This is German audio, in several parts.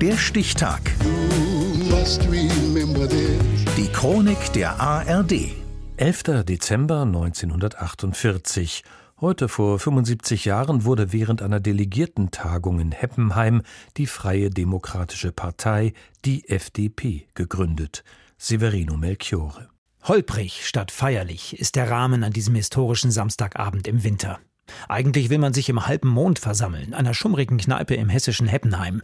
Der Stichtag. Die Chronik der ARD. 11. Dezember 1948. Heute vor 75 Jahren wurde während einer Delegiertentagung in Heppenheim die Freie Demokratische Partei, die FDP, gegründet. Severino Melchiore. Holprig statt feierlich ist der Rahmen an diesem historischen Samstagabend im Winter. Eigentlich will man sich im halben Mond versammeln, einer schummrigen Kneipe im hessischen Heppenheim.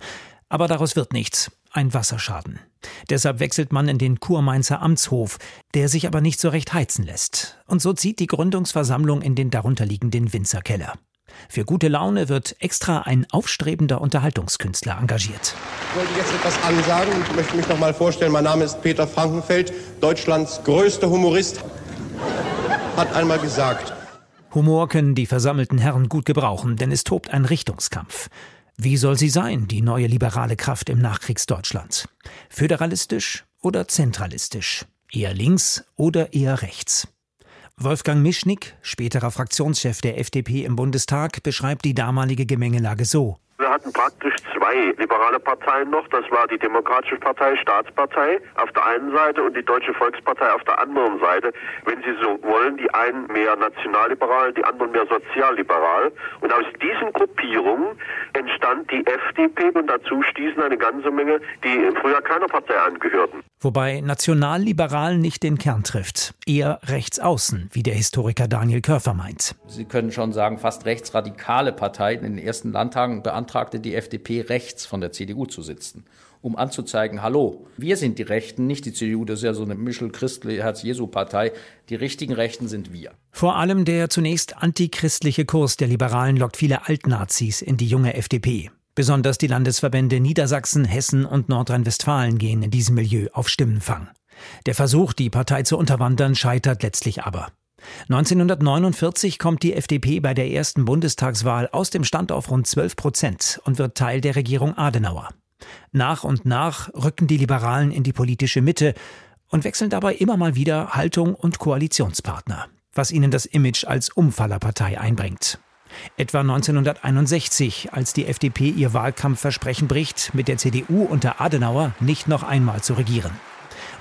Aber daraus wird nichts. Ein Wasserschaden. Deshalb wechselt man in den Kurmainzer Amtshof, der sich aber nicht so recht heizen lässt. Und so zieht die Gründungsversammlung in den darunterliegenden Winzerkeller. Für gute Laune wird extra ein aufstrebender Unterhaltungskünstler engagiert. Ich wollte jetzt etwas ansagen und möchte mich noch mal vorstellen. Mein Name ist Peter Frankenfeld, Deutschlands größter Humorist. Hat einmal gesagt. Humor können die versammelten Herren gut gebrauchen, denn es tobt ein Richtungskampf. Wie soll sie sein, die neue liberale Kraft im Nachkriegsdeutschland? Föderalistisch oder zentralistisch? Eher links oder eher rechts? Wolfgang Mischnick, späterer Fraktionschef der FDP im Bundestag, beschreibt die damalige Gemengelage so. Wir hatten praktisch zwei liberale Parteien noch. Das war die Demokratische Partei, Staatspartei auf der einen Seite und die Deutsche Volkspartei auf der anderen Seite. Wenn Sie so wollen, die einen mehr nationalliberal, die anderen mehr sozialliberal. Und aus diesen Gruppierungen entstand die FDP und dazu stießen eine ganze Menge, die früher keiner Partei angehörten. Wobei nationalliberal nicht den Kern trifft, eher rechts außen, wie der Historiker Daniel Körfer meint. Sie können schon sagen, fast rechtsradikale Parteien in den ersten Landtagen beantragte die FDP rechts von der CDU zu sitzen, um anzuzeigen, hallo, wir sind die Rechten, nicht die CDU, das ist ja so eine Michel-Christli Herz-Jesu-Partei, die richtigen Rechten sind wir. Vor allem der zunächst antichristliche Kurs der Liberalen lockt viele Altnazis in die junge FDP. Besonders die Landesverbände Niedersachsen, Hessen und Nordrhein-Westfalen gehen in diesem Milieu auf Stimmenfang. Der Versuch, die Partei zu unterwandern, scheitert letztlich aber. 1949 kommt die FDP bei der ersten Bundestagswahl aus dem Stand auf rund 12 Prozent und wird Teil der Regierung Adenauer. Nach und nach rücken die Liberalen in die politische Mitte und wechseln dabei immer mal wieder Haltung und Koalitionspartner, was ihnen das Image als Umfallerpartei einbringt. Etwa 1961, als die FDP ihr Wahlkampfversprechen bricht, mit der CDU unter Adenauer nicht noch einmal zu regieren.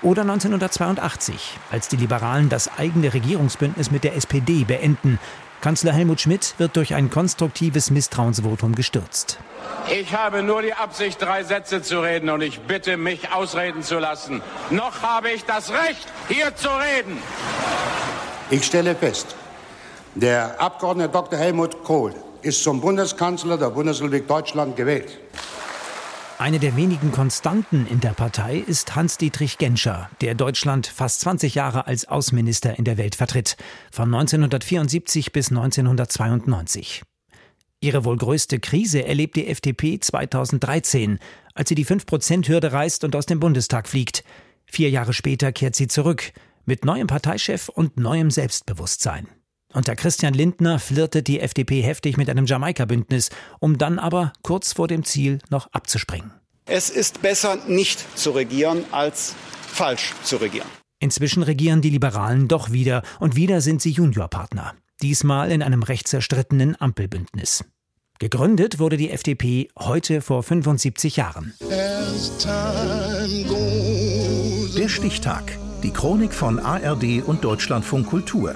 Oder 1982, als die Liberalen das eigene Regierungsbündnis mit der SPD beenden. Kanzler Helmut Schmidt wird durch ein konstruktives Misstrauensvotum gestürzt. Ich habe nur die Absicht, drei Sätze zu reden und ich bitte mich ausreden zu lassen. Noch habe ich das Recht, hier zu reden. Ich stelle fest, der Abgeordnete Dr. Helmut Kohl ist zum Bundeskanzler der Bundesrepublik Deutschland gewählt. Eine der wenigen Konstanten in der Partei ist Hans-Dietrich Genscher, der Deutschland fast 20 Jahre als Außenminister in der Welt vertritt, von 1974 bis 1992. Ihre wohl größte Krise erlebt die FDP 2013, als sie die 5-Prozent-Hürde reißt und aus dem Bundestag fliegt. Vier Jahre später kehrt sie zurück, mit neuem Parteichef und neuem Selbstbewusstsein. Unter Christian Lindner flirtet die FDP heftig mit einem Jamaika-Bündnis, um dann aber kurz vor dem Ziel noch abzuspringen. Es ist besser, nicht zu regieren, als falsch zu regieren. Inzwischen regieren die Liberalen doch wieder und wieder sind sie Juniorpartner. Diesmal in einem recht zerstrittenen Ampelbündnis. Gegründet wurde die FDP heute vor 75 Jahren. Der Stichtag. Die Chronik von ARD und Deutschlandfunk Kultur.